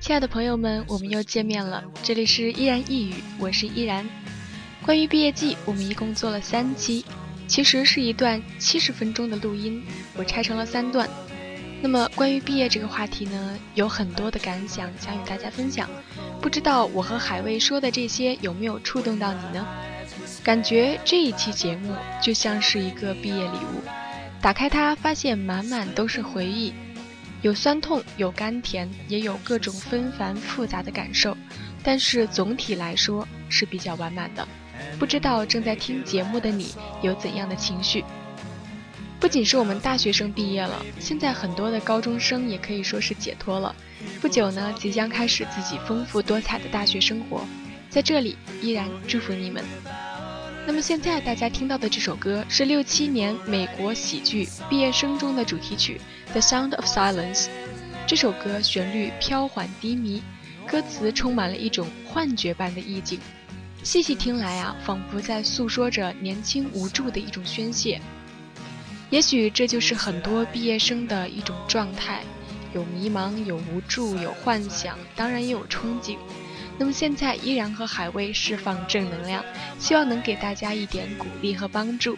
亲爱的朋友们，我们又见面了。这里是依然一语，我是依然。关于毕业季，我们一共做了三期，其实是一段七十分钟的录音，我拆成了三段。那么关于毕业这个话题呢，有很多的感想想与大家分享。不知道我和海卫说的这些有没有触动到你呢？感觉这一期节目就像是一个毕业礼物，打开它，发现满满都是回忆。有酸痛，有甘甜，也有各种纷繁复杂的感受，但是总体来说是比较完满的。不知道正在听节目的你有怎样的情绪？不仅是我们大学生毕业了，现在很多的高中生也可以说是解脱了。不久呢，即将开始自己丰富多彩的大学生活，在这里依然祝福你们。那么现在大家听到的这首歌是六七年美国喜剧《毕业生》中的主题曲《The Sound of Silence》。这首歌旋律飘缓低迷，歌词充满了一种幻觉般的意境。细细听来啊，仿佛在诉说着年轻无助的一种宣泄。也许这就是很多毕业生的一种状态：有迷茫，有无助，有幻想，当然也有憧憬。那么现在依然和海威释放正能量，希望能给大家一点鼓励和帮助。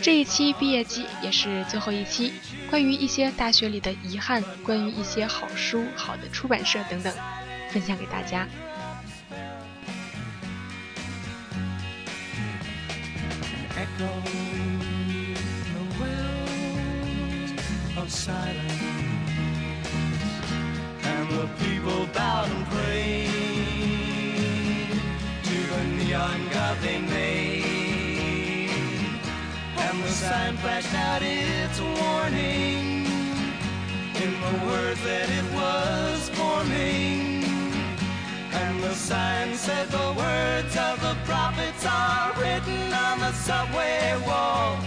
这一期毕业季也是最后一期，关于一些大学里的遗憾，关于一些好书、好的出版社等等，分享给大家。Sign flashed out its warning in the words that it was forming. And the sign said the words of the prophets are written on the subway walls,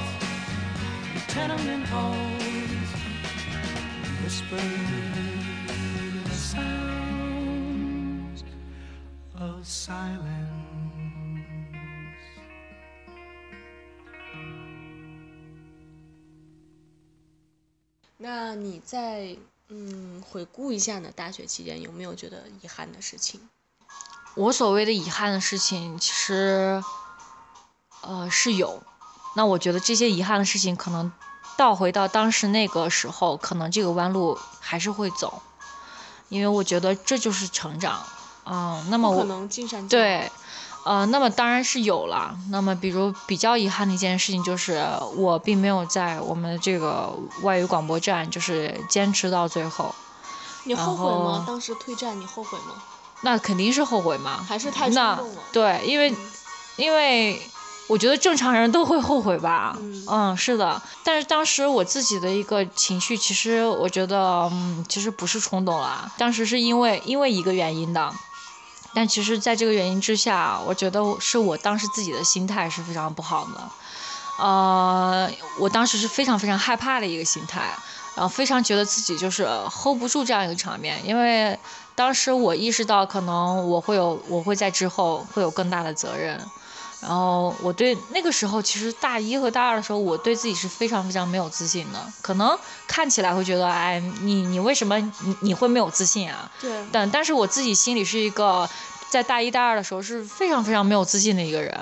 tenement halls, whispered the sounds of silence. 那你在嗯回顾一下呢？大学期间有没有觉得遗憾的事情？我所谓的遗憾的事情，其实呃是有。那我觉得这些遗憾的事情，可能倒回到当时那个时候，可能这个弯路还是会走，因为我觉得这就是成长。嗯，那么我对。呃，那么当然是有了。那么，比如比较遗憾的一件事情就是，我并没有在我们这个外语广播站就是坚持到最后。你后悔吗？当时退站你后悔吗？那肯定是后悔嘛。还是太冲动了。对，因为，因为我觉得正常人都会后悔吧。嗯，是的。但是当时我自己的一个情绪，其实我觉得，嗯，其实不是冲动啦。当时是因为因为一个原因的。但其实，在这个原因之下，我觉得是我当时自己的心态是非常不好的，呃，我当时是非常非常害怕的一个心态，然后非常觉得自己就是 hold 不住这样一个场面，因为当时我意识到可能我会有，我会在之后会有更大的责任。然后我对那个时候，其实大一和大二的时候，我对自己是非常非常没有自信的。可能看起来会觉得，哎，你你为什么你你会没有自信啊？对。但但是我自己心里是一个，在大一大二的时候是非常非常没有自信的一个人。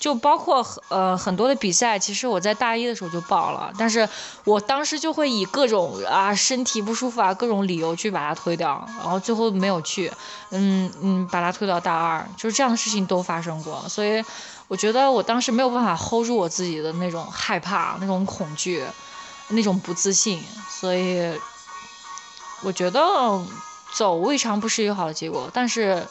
就包括呃很多的比赛，其实我在大一的时候就报了，但是我当时就会以各种啊身体不舒服啊各种理由去把它推掉，然后最后没有去，嗯嗯把它推到大二，就是这样的事情都发生过，所以我觉得我当时没有办法 hold 住我自己的那种害怕、那种恐惧、那种不自信，所以我觉得走未尝不是一个好的结果，但是。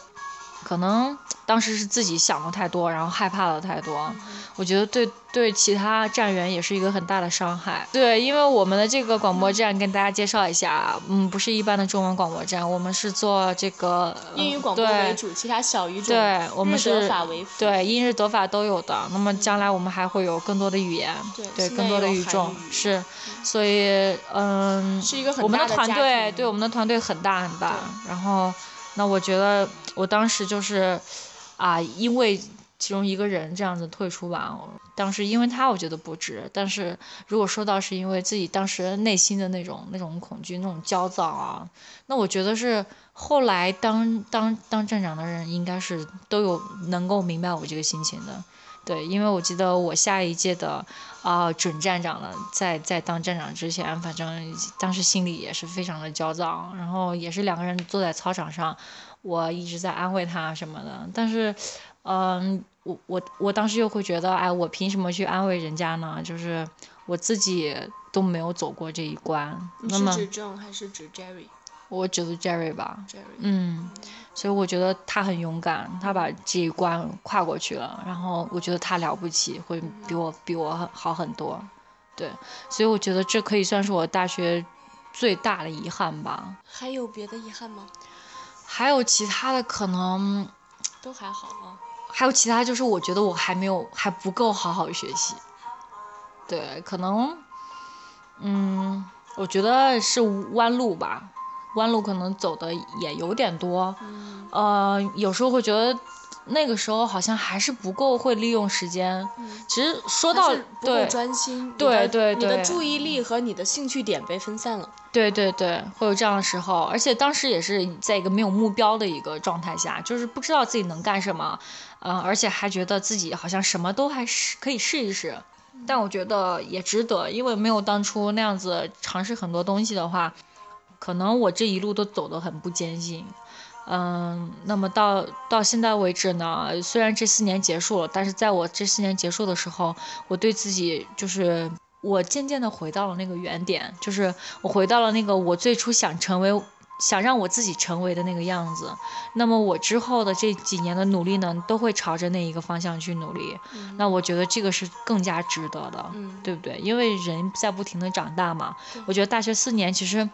可能当时是自己想的太多，然后害怕的太多。我觉得对对其他站员也是一个很大的伤害。对，因为我们的这个广播站跟大家介绍一下，嗯，不是一般的中文广播站，我们是做这个英语广播为主，其他小语种，对，我们是法为辅，对，英日德法都有的。那么将来我们还会有更多的语言，对，更多的语种是，所以嗯，是一个我们的团队，对我们的团队很大很大。然后，那我觉得我当时就是啊，因为。其中一个人这样子退出吧，当时因为他我觉得不值，但是如果说到是因为自己当时内心的那种那种恐惧、那种焦躁啊，那我觉得是后来当当当站长的人应该是都有能够明白我这个心情的，对，因为我记得我下一届的啊准站长了，在在当站长之前，反正当时心里也是非常的焦躁，然后也是两个人坐在操场上，我一直在安慰他什么的，但是嗯。我我我当时又会觉得，哎，我凭什么去安慰人家呢？就是我自己都没有走过这一关。那么，是指 John 还是指 Jerry？我觉得 Jerry 吧。Jerry。嗯，所以我觉得他很勇敢，他把这一关跨过去了。然后我觉得他了不起，会比我比我好很多。对，所以我觉得这可以算是我大学最大的遗憾吧。还有别的遗憾吗？还有其他的可能。都还好啊。还有其他，就是我觉得我还没有还不够好好学习，对，可能，嗯，我觉得是弯路吧，弯路可能走的也有点多，呃，有时候会觉得。那个时候好像还是不够会利用时间，其实说到对。专心，对对对，你的注意力和你的兴趣点被分散了，对对对，会有这样的时候，而且当时也是在一个没有目标的一个状态下，就是不知道自己能干什么，嗯，而且还觉得自己好像什么都还是可以试一试，但我觉得也值得，因为没有当初那样子尝试很多东西的话，可能我这一路都走得很不艰辛。嗯，那么到到现在为止呢，虽然这四年结束了，但是在我这四年结束的时候，我对自己就是我渐渐的回到了那个原点，就是我回到了那个我最初想成为、想让我自己成为的那个样子。那么我之后的这几年的努力呢，都会朝着那一个方向去努力。那我觉得这个是更加值得的，对不对？因为人在不停的长大嘛。我觉得大学四年其实。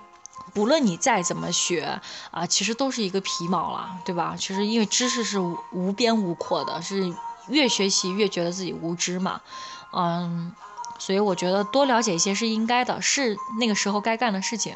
不论你再怎么学啊，其实都是一个皮毛了，对吧？其实因为知识是无边无阔的，是越学习越觉得自己无知嘛，嗯，所以我觉得多了解一些是应该的，是那个时候该干的事情。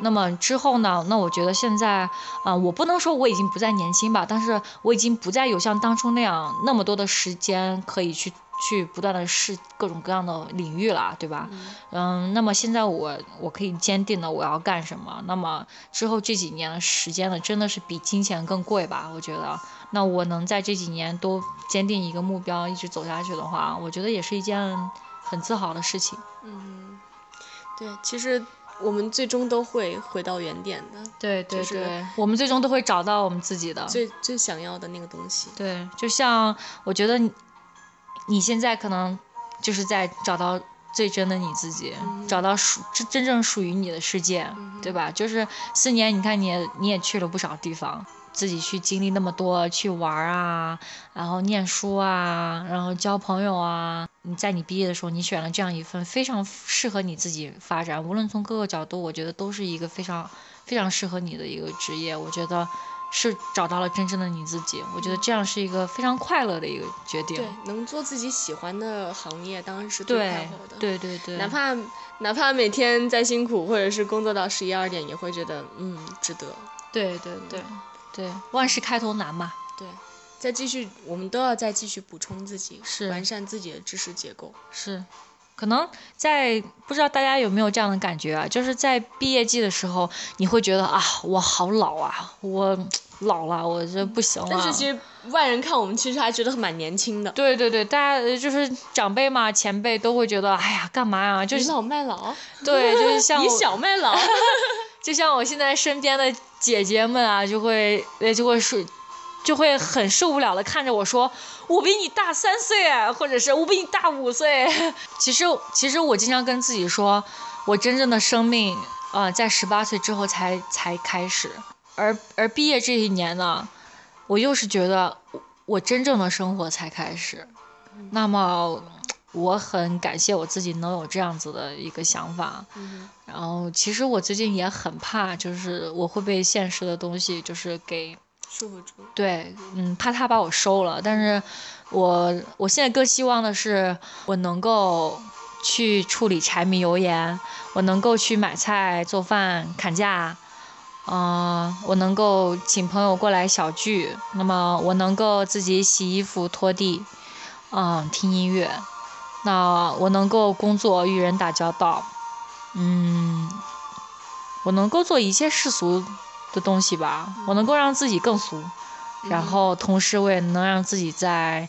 那么之后呢？那我觉得现在啊，我不能说我已经不再年轻吧，但是我已经不再有像当初那样那么多的时间可以去。去不断的试各种各样的领域了，对吧？嗯，那么现在我我可以坚定的我要干什么？那么之后这几年的时间呢，真的是比金钱更贵吧？我觉得，那我能在这几年都坚定一个目标，一直走下去的话，我觉得也是一件很自豪的事情。嗯，对，其实我们最终都会回到原点的。对对对，我们最终都会找到我们自己的最最想要的那个东西。对，就像我觉得。你现在可能就是在找到最真的你自己，找到属真真正属于你的世界，对吧？就是四年，你看你也你也去了不少地方，自己去经历那么多，去玩啊，然后念书啊，然后交朋友啊。你在你毕业的时候，你选了这样一份非常适合你自己发展，无论从各个角度，我觉得都是一个非常非常适合你的一个职业。我觉得。是找到了真正的你自己，我觉得这样是一个非常快乐的一个决定。对，能做自己喜欢的行业，当然是最快乐的。对对对。哪怕哪怕每天再辛苦，或者是工作到十一二点，也会觉得嗯值得。对对对对，万事开头难嘛。对，再继续，我们都要再继续补充自己，是完善自己的知识结构。是。可能在不知道大家有没有这样的感觉啊？就是在毕业季的时候，你会觉得啊，我好老啊，我老了，我这不行了。但是其实外人看我们，其实还觉得蛮年轻的。对对对，大家就是长辈嘛，前辈都会觉得，哎呀，干嘛呀？就是倚老卖老。对，就是像 以小卖老。就像我现在身边的姐姐们啊，就会呃就会说。就会很受不了的看着我说，我比你大三岁，或者是我比你大五岁。其实，其实我经常跟自己说，我真正的生命，呃，在十八岁之后才才开始。而而毕业这一年呢，我又是觉得我真正的生活才开始。那么我很感谢我自己能有这样子的一个想法。嗯然后其实我最近也很怕，就是我会被现实的东西就是给束缚住。对，嗯，怕他把我收了。但是我我现在更希望的是，我能够去处理柴米油盐，我能够去买菜、做饭、砍价，嗯、我能够请朋友过来小聚，那么我能够自己洗衣服、拖地，嗯，听音乐，那我能够工作与人打交道，嗯，我能够做一切世俗的东西吧，我能够让自己更俗，然后同时我也能让自己在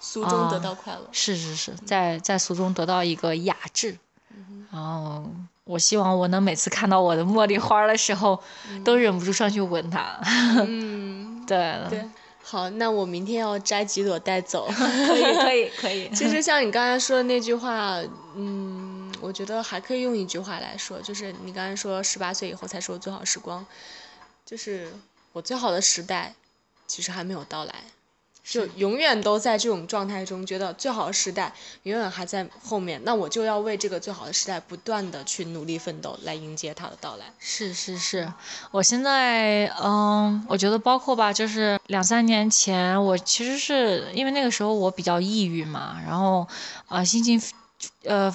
俗中得啊到快乐。是是是，在在俗中得到一个雅致。然后我希望我能每次看到我的茉莉花的时候，都忍不住上去闻它。嗯，对，对。好，那我明天要摘几朵带走。可以可以可以。其实像你刚才说的那句话，嗯，我觉得还可以用一句话来说，就是你刚才说十八岁以后才是我最好时光，就是我最好的时代，其实还没有到来，就永远都在这种状态中，觉得最好的时代永远还在后面，那我就要为这个最好的时代不断的去努力奋斗，来迎接它的到来。是是是，我现在嗯，我觉得包括吧，就是两三年前，我其实是因为那个时候我比较抑郁嘛，然后啊、心情呃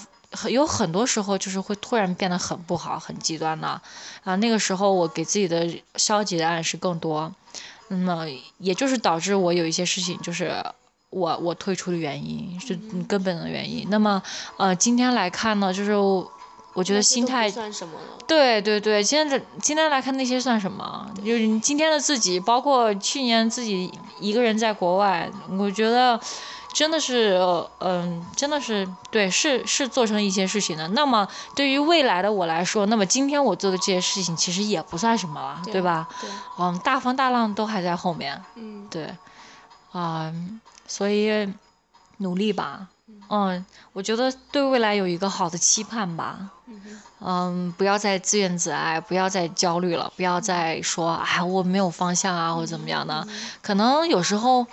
有很多时候就是会突然变得很不好、很极端的啊、那个时候我给自己的消极的暗示更多，那么也就是导致我有一些事情就是。我我退出的原因是根本的原因。那么，呃，今天来看呢，就是我我觉得心态算什么了。对对对，今天这今天来看那些算什么？就是你今天的自己，包括去年自己一个人在国外，我觉得真的是，呃嗯、真的是对，是是做成一些事情的。那么对于未来的我来说，那么今天我做的这些事情其实也不算什么了，对吧？对，嗯，大风大浪都还在后面，嗯，对，啊、所以努力吧。嗯，我觉得对未来有一个好的期盼吧。嗯，不要再自怨自艾，不要再焦虑了，不要再说哎我没有方向啊或者怎么样的。可能有时候，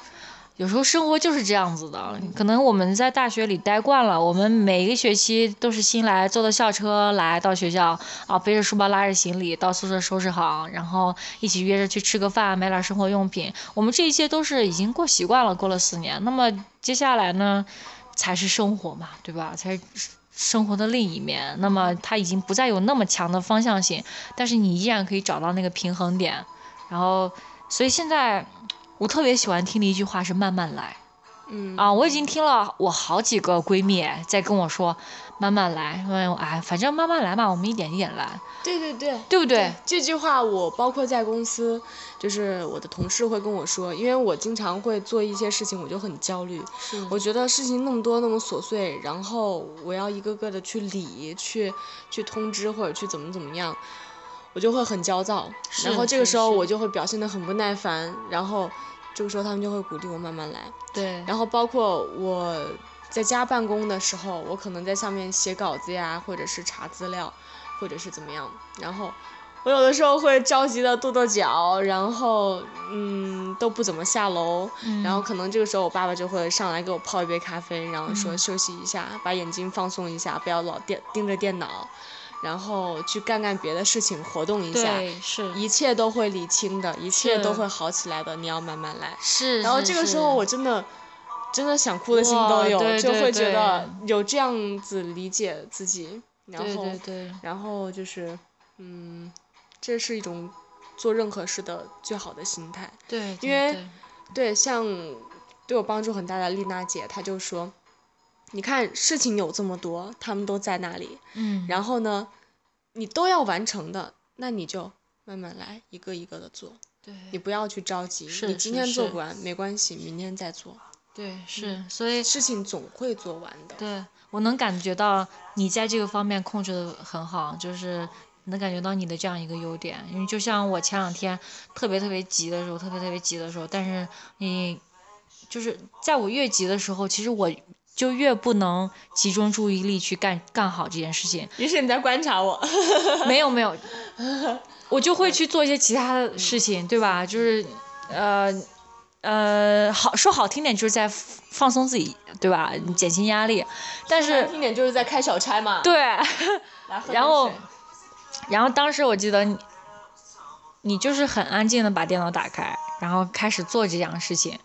有时候生活就是这样子的。可能我们在大学里待惯了，我们每一个学期都是新来，坐的校车来到学校啊，背着书包拉着行李到宿舍收拾好，然后一起约着去吃个饭，买点生活用品。我们这一切都是已经过习惯了，过了四年。那么接下来呢，才是生活嘛，对吧？才是生活的另一面。那么它已经不再有那么强的方向性，但是你依然可以找到那个平衡点。然后，所以现在我特别喜欢听的一句话是“慢慢来”。嗯啊，我已经听了我好几个闺蜜在跟我说“慢慢来”，嗯，哎，反正慢慢来嘛，我们一点一点来，对对对，对不对？这句话我包括在公司，就是我的同事会跟我说，因为我经常会做一些事情，我就很焦虑。是我觉得事情那么多，那么琐碎，然后我要一个个的去理、去去通知或者去怎么怎么样，我就会很焦躁。然后这个时候我就会表现得很不耐烦，然后这个时候他们就会鼓励我慢慢来。对，然后包括我在家办公的时候，我可能在上面写稿子呀，或者是查资料，或者是怎么样。然后我有的时候会着急的跺跺脚，然后嗯都不怎么下楼。嗯然后可能这个时候我爸爸就会上来给我泡一杯咖啡，然后说嗯休息一下，把眼睛放松一下，不要老电盯着电脑，然后去干干别的事情，活动一下。是一切都会理清的，一切都会好起来的，你要慢慢来。是，然后这个时候我真的真的想哭的心都有，对对就会觉得有这样子理解自己，然后对对，然后就是嗯，这是一种做任何事的最好的心态。对，因为对对，像对我帮助很大的丽娜姐，她就说，你看事情有这么多，他们都在那里，嗯，然后呢，你都要完成的，那你就慢慢来，一个一个的做。对你不要去着急，是你今天做不完没关系，明天再做。对是，所以事情总会做完的。对我能感觉到你在这个方面控制的很好，就是能感觉到你的这样一个优点。因为就像我前两天特别特别急的时候，特别特别急的时候，但是你就是在我越急的时候，其实我就越不能集中注意力去干干好这件事情。于是你在观察我。没有没有，我就会去做一些其他的事情，对吧？就是呃，呃，好说好听点就是在放松自己，对吧？减轻压力，但是听点就是在开小差嘛。对，然后然后当时我记得你，你就是很安静的把电脑打开，然后开始做这样的事情，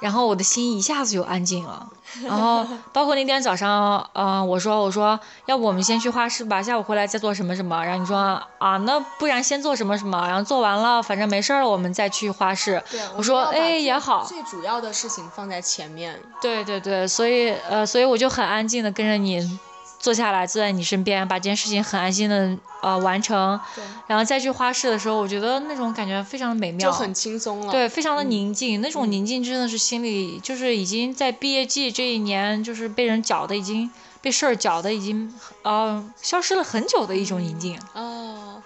然后我的心一下子就安静了。然后包括那天早上，嗯、我说我说要不我们先去画室吧，下午回来再做什么什么。然后你说啊，那不然先做什么什么，然后做完了反正没事儿了，我们再去画室。对，我说哎也好，最主要的事情放在前面。对对对，所以呃，所以我就很安静的跟着你坐下来，坐在你身边，把这件事情很安心的呃完成，然后再去花市的时候，我觉得那种感觉非常的美妙，就很轻松了。对，非常的宁静，那种嗯宁静真的是心里就是已经在毕业季这一年，就是被人搅的已经被事儿搅的已经呃消失了很久的一种宁静。哦，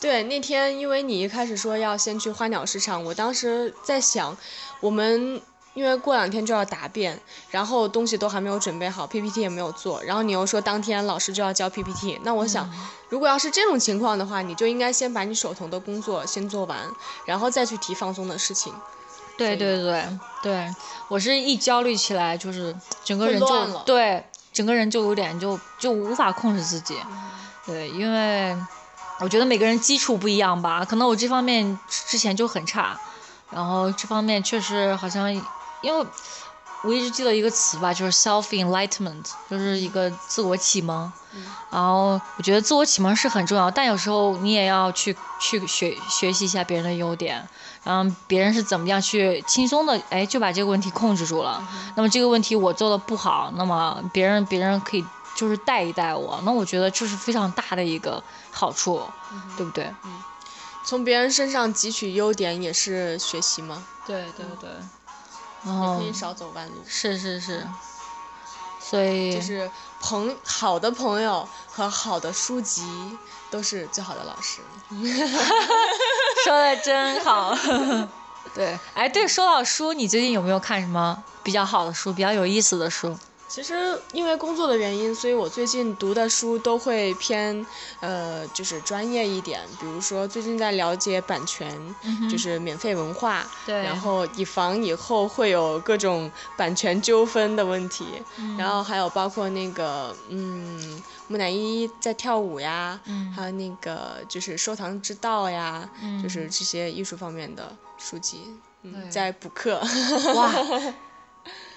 对，那天因为你一开始说要先去花鸟市场，我当时在想，我们因为过两天就要答辩，然后东西都还没有准备好，PPT 也没有做，然后你又说当天老师就要交 PPT，那我想，如果要是这种情况的话，你就应该先把你手头的工作先做完，然后再去提放松的事情。对对对对，我是一焦虑起来，就是整个人就对，整个人就有点就就无法控制自己。嗯对，因为我觉得每个人基础不一样吧，可能我这方面之前就很差，然后这方面确实好像，因为我一直记得一个词吧，就是 self enlightenment，就是一个自我启蒙。然后我觉得自我启蒙是很重要，但有时候你也要去去学学习一下别人的优点，然后别人是怎么样去轻松的哎就把这个问题控制住了。那么这个问题我做的不好，那么别人别人可以就是带一带我，那我觉得这是非常大的一个好处，对不对？从别人身上汲取优点也是学习吗？对对对，然也可以少走弯路。是是是，所以就是朋好的朋友和好的书籍都是最好的老师。说的真好。对，哎，对，说到书，你最近有没有看什么比较好的书，比较有意思的书？其实因为工作的原因，所以我最近读的书都会偏，呃，就是专业一点。比如说最近在了解版权，就是免费文化，然后以防以后会有各种版权纠纷的问题。嗯然后还有包括那个，嗯，木乃伊在跳舞呀，嗯还有那个就是收藏之道呀，嗯就是这些艺术方面的书籍，嗯，在补课。哇，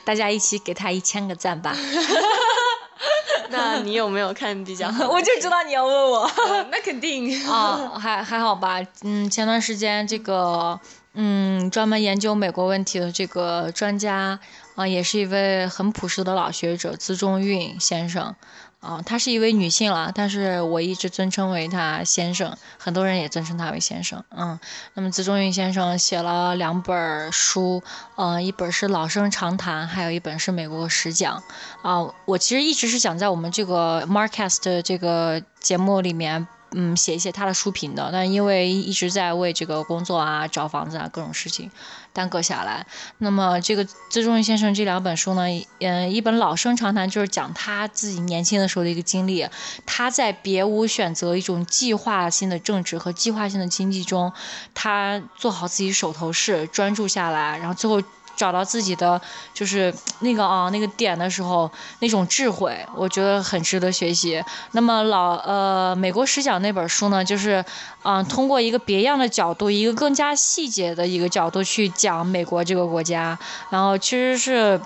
大家一起给他一千个赞吧！那你有没有看比较好 我就知道你要问我。呃那肯定。啊，还还好吧。嗯，前段时间这个嗯，专门研究美国问题的这个专家啊，也是一位很朴实的老学者，资中运先生。啊，她是一位女性了，但是我一直尊称为她先生，很多人也尊称她为先生。嗯，那么资中运先生写了两本儿书，嗯，一本是《老生常谈》，还有一本是《美国史讲》。啊，我其实一直是想在我们这个 Marcast 这个节目里面，嗯，写一些他的书评的，但因为一直在为这个工作啊、找房子啊各种事情耽搁下来。那么这个资中运先生这两本书呢，嗯，一本《老生常谈》就是讲他自己年轻的时候的一个经历，他在别无选择一种计划性的政治和计划性的经济中，他做好自己手头事，专注下来，然后最后。找到自己的就是那个啊那个点的时候，那种智慧，我觉得很值得学习。那么老呃美国史讲那本书呢，就是嗯、呃通过一个别样的角度，一个更加细节的一个角度去讲美国这个国家，然后其实是，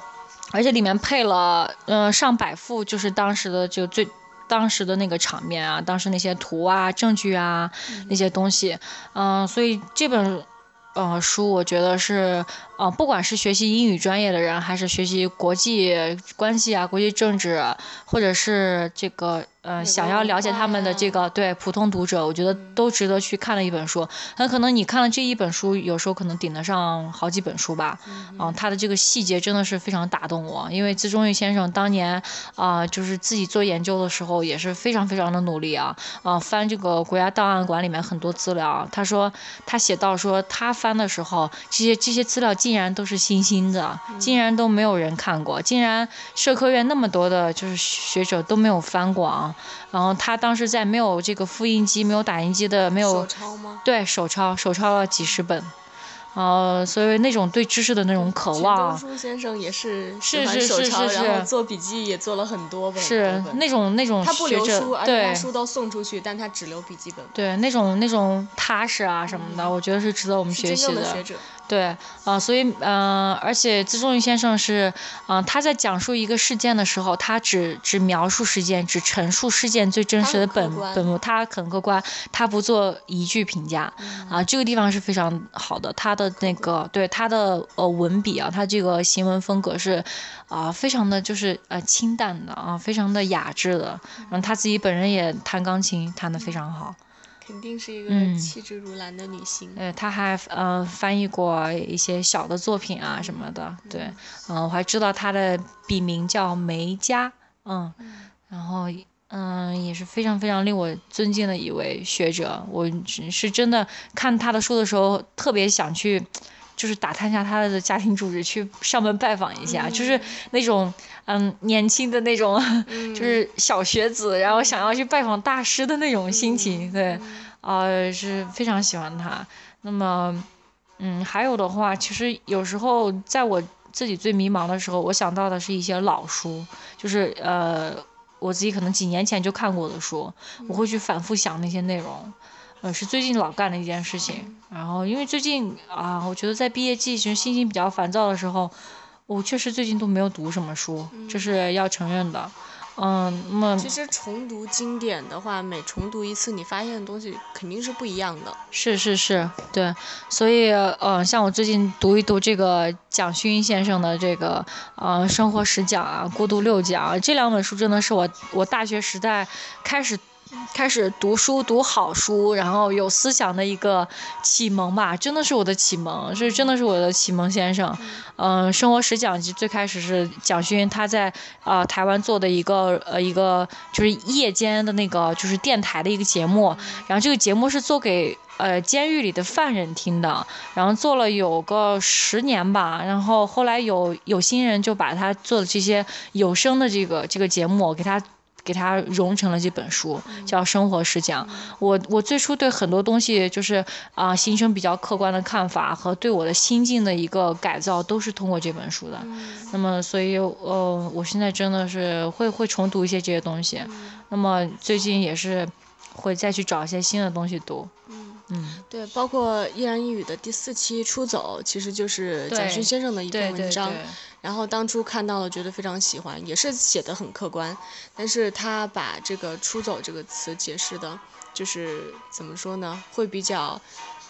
而且里面配了呃上百幅，就是当时的就最。当时的那个场面啊，当时那些图啊、证据啊、那些东西，嗯、所以这本呃书，我觉得是呃，不管是学习英语专业的人，还是学习国际关系啊、国际政治，或者是这个呃想要了解他们的这个对普通读者，我觉得都值得去看的一本书。很可能你看了这一本书，有时候可能顶得上好几本书吧。嗯、他的这个细节真的是非常打动我，因为资中玉先生当年啊、就是自己做研究的时候也是非常非常的努力啊，啊、翻这个国家档案馆里面很多资料，他说他写到说他翻的时候，这些这些资料竟然都是新兴的，竟然都没有人看过，竟然社科院那么多的就是学者都没有翻过啊。然后他当时在没有这个复印机、没有打印机的、没有手抄吗？对手抄手抄了几十本，呃，所以那种对知识的那种渴望，钱先生也是是是是是是。然后做笔记也做了很多本，是那种那种他不留书，而且对。他书都送出去，但他只留笔记本。对那种那种踏实啊什么的，我觉得是值得我们学习正的学者，对，啊、所以，嗯、而且资中宇先生是，嗯、他在讲述一个事件的时候，他只只描述事件，只陈述事件最真实的本本末，他很客观，他不做一句评价，嗯啊，这个地方是非常好的，他的那个对他的呃文笔啊，他这个行文风格是，啊、非常的就是呃清淡的啊，非常的雅致的，然后他自己本人也弹钢琴，弹得非常好。肯定是一个嗯气质如兰的女性。呃，她还呃翻译过一些小的作品啊什么的，对，嗯、我还知道她的笔名叫梅佳，嗯，然后嗯、也是非常非常令我尊敬的一位学者，我是真的看她的书的时候特别想去。就是打探一下他的家庭住址，去上门拜访一下，就是那种嗯年轻的那种，就是小学子，然后想要去拜访大师的那种心情，对，呃，是非常喜欢他。那么，嗯，还有的话，其实有时候在我自己最迷茫的时候，我想到的是一些老书，就是呃，我自己可能几年前就看过的书，我会去反复想那些内容。呃，是最近老干的一件事情。然后，因为最近啊，我觉得在毕业季其实心情比较烦躁的时候，我确实最近都没有读什么书，这是要承认的。嗯，那么其实重读经典的话，每重读一次，你发现的东西肯定是不一样的。是是是，对，所以嗯，像我最近读一读这个蒋勋先生的这个呃《生活十讲》啊，《孤独六讲》啊这两本书，真的是我我大学时代开始开始读书读好书，然后有思想的一个启蒙吧，真的是我的启蒙，是真的是我的启蒙先生。嗯、生活十讲》最开始是蒋勋他在呃台湾做的一个呃一个就是夜间的那个就是电台的一个节目，然后这个节目是做给呃监狱里的犯人听的，然后做了有个十年吧，然后后来有有新人就把他做的这些有声的这个这个节目给他。给它融成了这本书，叫《生活实讲》。我我最初对很多东西就是啊、形成比较客观的看法和对我的心境的一个改造，都是通过这本书的。那么，所以呃，我现在真的是会会重读一些这些东西。那么最近也是会再去找一些新的东西读。嗯对，包括《一然一语》的第四期《出走》，其实就是蒋勋先生的一篇文章。然后当初看到了，觉得非常喜欢，也是写的很客观，但是他把这个“出走”这个词解释的，就是怎么说呢，会比较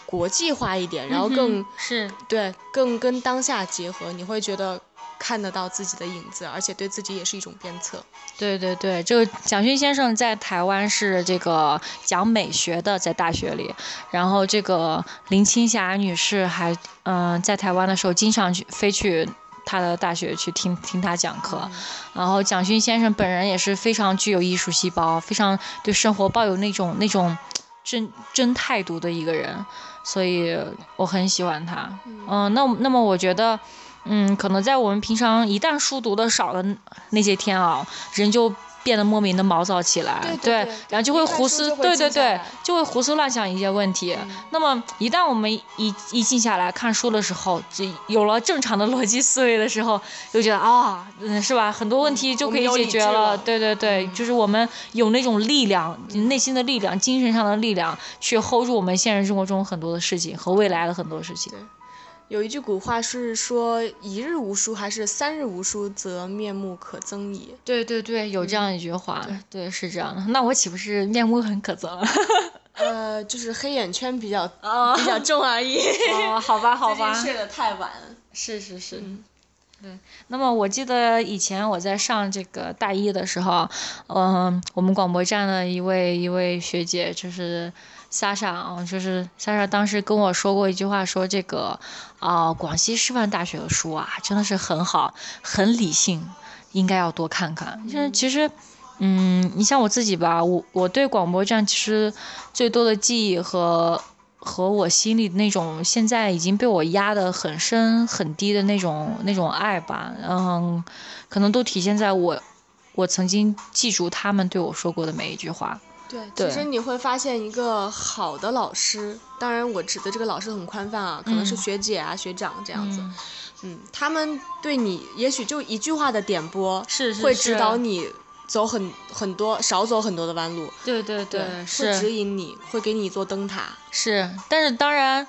国际化一点，然后更、嗯是对，更跟当下结合，你会觉得看得到自己的影子，而且对自己也是一种鞭策。对对对，这个蒋勋先生在台湾是这个讲美学的，在大学里。然后这个林青霞女士还嗯、在台湾的时候经常去飞去他的大学去听听他讲课。然后蒋勋先生本人也是非常具有艺术细胞，非常对生活抱有那种那种真真态度的一个人，所以我很喜欢他。嗯、那那么我觉得。嗯，可能在我们平常一旦书读的少的那些天啊，人就变得莫名的毛躁起来，对对对然后就会胡思，对对对就会胡思乱想一些问题。那么一旦我们一一静下来看书的时候，就有了正常的 逻辑思维的时候，就觉得啊，嗯，是吧？很多问题就可以解决了对对对，就是我们有那种力量，内心的力量、精神上的力量，去 hold 住我们现实生活中很多的事情和未来的很多事情。有一句古话是说：“一日无书，还是三日无书，则面目可憎矣。对对对，有这样一句话，对，是这样的。那我岂不是面目很可憎了？” 呃，就是黑眼圈比较哦比较重而已。哦，好吧，好吧，睡得太晚。是是是，嗯对。那么我记得以前我在上这个大一的时候，嗯、我们广播站的一位一位学姐就是莎莎啊，就是莎莎当时跟我说过一句话，说这个啊、广西师范大学的书啊，真的是很好，很理性，应该要多看看。就是其实。嗯，你像我自己吧，我我对广播站其实最多的记忆和和我心里那种现在已经被我压得很深很低的那种那种爱吧，嗯，可能都体现在我我曾经记住他们对我说过的每一句话。对，对。其实你会发现一个好的老师，当然我指的这个老师很宽泛啊，可能是嗯学姐啊、学长这样子，嗯。嗯，他们对你也许就一句话的点拨，会指导你走很很多少走很多的弯路，对对对，是。会指引你，会给你一座灯塔。是，但是当然，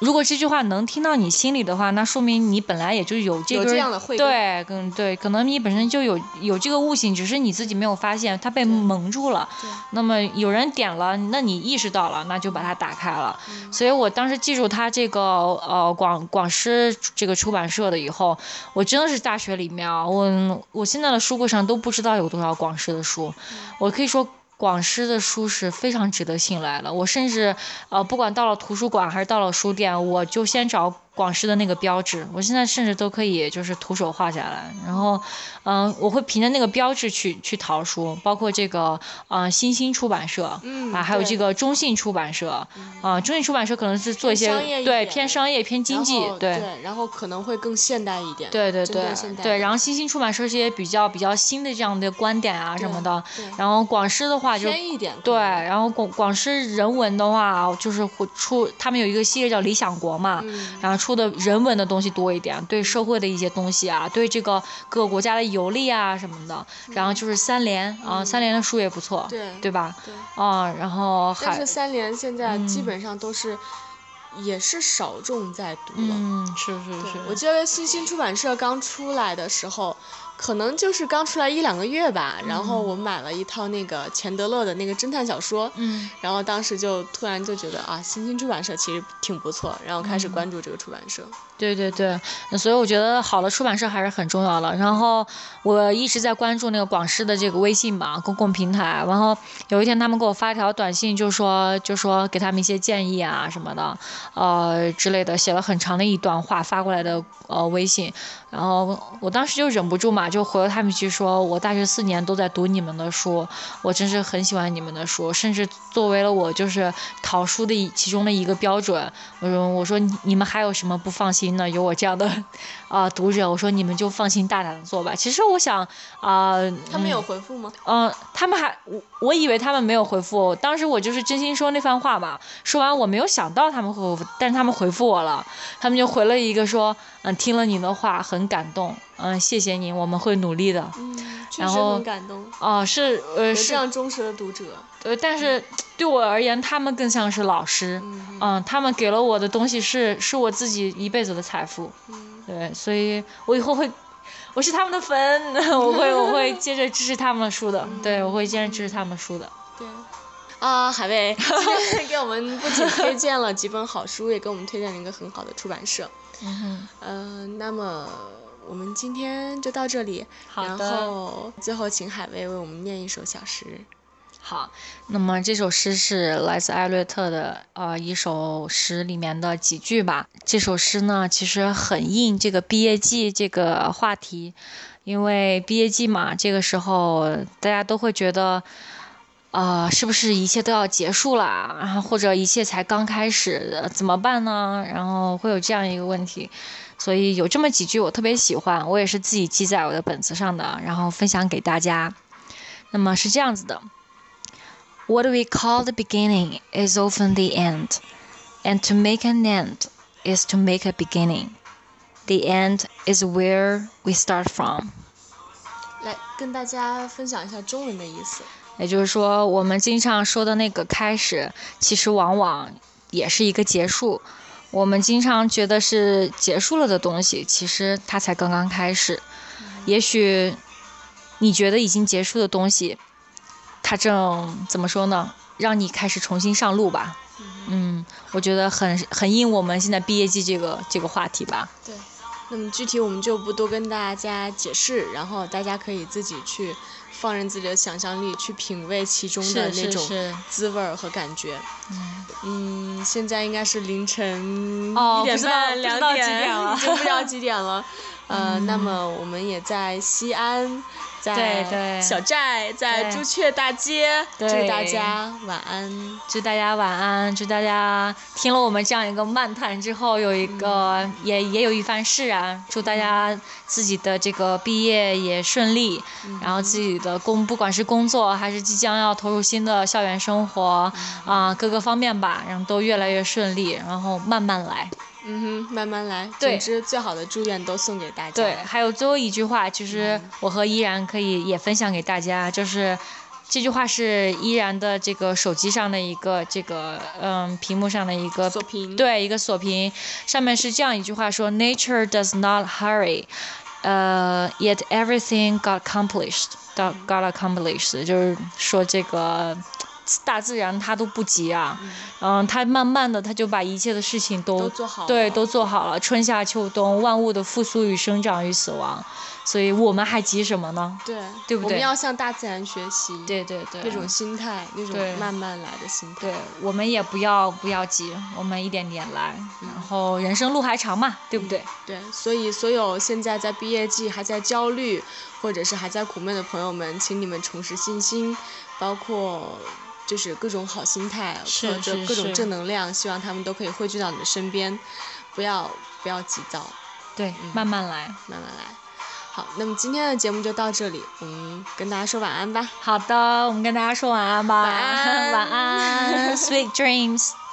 如果这句话能听到你心里的话，那说明你本来也就有这有个这样的慧根对，跟对，可能你本身就有有这个悟性，只是你自己没有发现，它被蒙住了。对那么有人点了，那你意识到了，那就把它打开了。嗯所以我当时记住他这个呃广广师这个出版社的以后，我真的是大学里面啊，我我现在的书柜上都不知道有多少广师的书，我可以说。广师的书是非常值得信赖的，我甚至，呃，不管到了图书馆还是到了书店，我就先找广师的那个标志，我现在甚至都可以就是徒手画下来，然后，嗯、我会凭着那个标志去去淘书，包括这个，呃，新兴出版社，嗯啊，还有这个中信出版社，啊，中信出版社可能是做一些对偏商业、偏经济，对。对，然后可能会更现代一点。对对对对然后新兴出版社这些比较比较新的这样的观点啊什么的，然后广师的话就偏一点对，然后广广师人文的话，就是会出他们有一个系列叫理想国嘛，嗯然后出的人文的东西多一点，对社会的一些东西啊，对这个各个国家的游历啊什么的，然后就是三联啊，三联的书也不错，嗯对对吧？对啊，然后还但是三联现在基嗯本上都是，也是少众在读了。嗯，是是是，我记得新兴出版社刚出来的时候，可能就是刚出来一两个月吧，然后我买了一套那个钱德勒的那个侦探小说，嗯然后当时就突然就觉得啊，新兴出版社其实挺不错，然后开嗯始关注这个出版社。对对对，所以我觉得好的出版社还是很重要的。然后我一直在关注那个广师的这个微信嘛，公共平台。然后有一天他们给我发一条短信，就说就说给他们一些建议啊什么的，呃之类的，写了很长的一段话发过来的呃微信。然后我当时就忍不住嘛，就回了他们一句说，我大学四年都在读你们的书，我真是很喜欢你们的书，甚至作为了我就是淘书的其中的一个标准。我说我说你们还有什么不放心的？有我这样的啊、读者，我说你们就放心大胆的做吧。其实我想啊，他们有回复吗？嗯、他们还我我以为他们没有回复，当时我就是真心说那番话嘛。说完我没有想到他们会回复，但是他们回复我了，他们就回了一个说，嗯，听了你的话很感动，嗯，谢谢您，我们会努力的。嗯，确实然后很感动，哦、是呃是这样忠实的读者。对，但是对我而言，他们更像是老师，嗯嗯，他们给了我的东西是是我自己一辈子的财富，嗯对，所以我以后会，我是他们的粉，我会我会接着支持他们的书的，对，我会接着支持他们的书的。对。啊，海威 今天给我们不仅推荐了几本好书，也给我们推荐了一个很好的出版社。嗯哼，嗯、那么我们今天就到这里。然好的后最后请海威为我们念一首小诗。好，那么这首诗是来自艾略特的呃一首诗里面的几句吧。这首诗呢，其实很应这个毕业季这个话题，因为毕业季嘛，这个时候大家都会觉得。啊、是不是一切都要结束了？然后或者一切才刚开始，怎么办呢？然后会有这样一个问题，所以有这么几句我特别喜欢，我也是自己记在我的本子上的，然后分享给大家。那么是这样子的 ：What we call the beginning is often the end, and to make an end is to make a beginning. The end is where we start from. 来跟大家分享一下中文的意思。也就是说，我们经常说的那个开始，其实往往也是一个结束。我们经常觉得是结束了的东西，其实它才刚刚开始。也许你觉得已经结束的东西， 它正怎么说呢？让你开始重新上路吧。嗯，我觉得很很应我们现在毕业季这个这个话题吧。对，那么具体我们就不多跟大家解释，然后大家可以自己去放任自己的想象力，去品味其中的那种滋味儿和感觉。嗯，现在应该是凌晨哦一点半、两点，几点了 已经不知道几点了。呃，那么我们也在西安，在小寨，在朱雀大街，祝大家晚安。祝大家晚安，祝大家听了我们这样一个漫谈之后，有一个、也也有一番释然。祝大家自己的这个毕业也顺利，然后自己的工不管是工作还是即将要投入新的校园生活啊、各个方面吧，然后都越来越顺利，然后慢慢来。嗯哼，慢慢来。对总之，最好的祝愿都送给大家。对，还有最后一句话，其实我和依然可以也分享给大家，就是这句话是依然的这个手机上的一个这个嗯屏幕上的一个锁屏。对，一个锁屏，上面是这样一句话说：“Nature does not hurry, 呃、yet everything got accomplished. got got accomplished，就是说这个大自然它都不急啊，嗯，它慢慢的它就把一切的事情都都做好了对，都做好了，春夏秋冬万物的复苏与生长与死亡，所以我们还急什么呢？对对不对我们要向大自然学习。对对对，那种心态，那种慢慢来的心态。对，我们也不要不要急，我们一点点来，然后人生路还长嘛，对不对？对，所以所有现在在毕业季还在焦虑，或者是还在苦闷的朋友们，请你们重拾信心，包括就是各种好心态或者各种正能量，希望他们都可以汇聚到你的身边，不要不要急躁，对，慢慢来。慢慢来。好，那么今天的节目就到这里，我们跟大家说晚安吧。好的，我们跟大家说晚安吧，晚安 晚安，Sweet dreams。嗯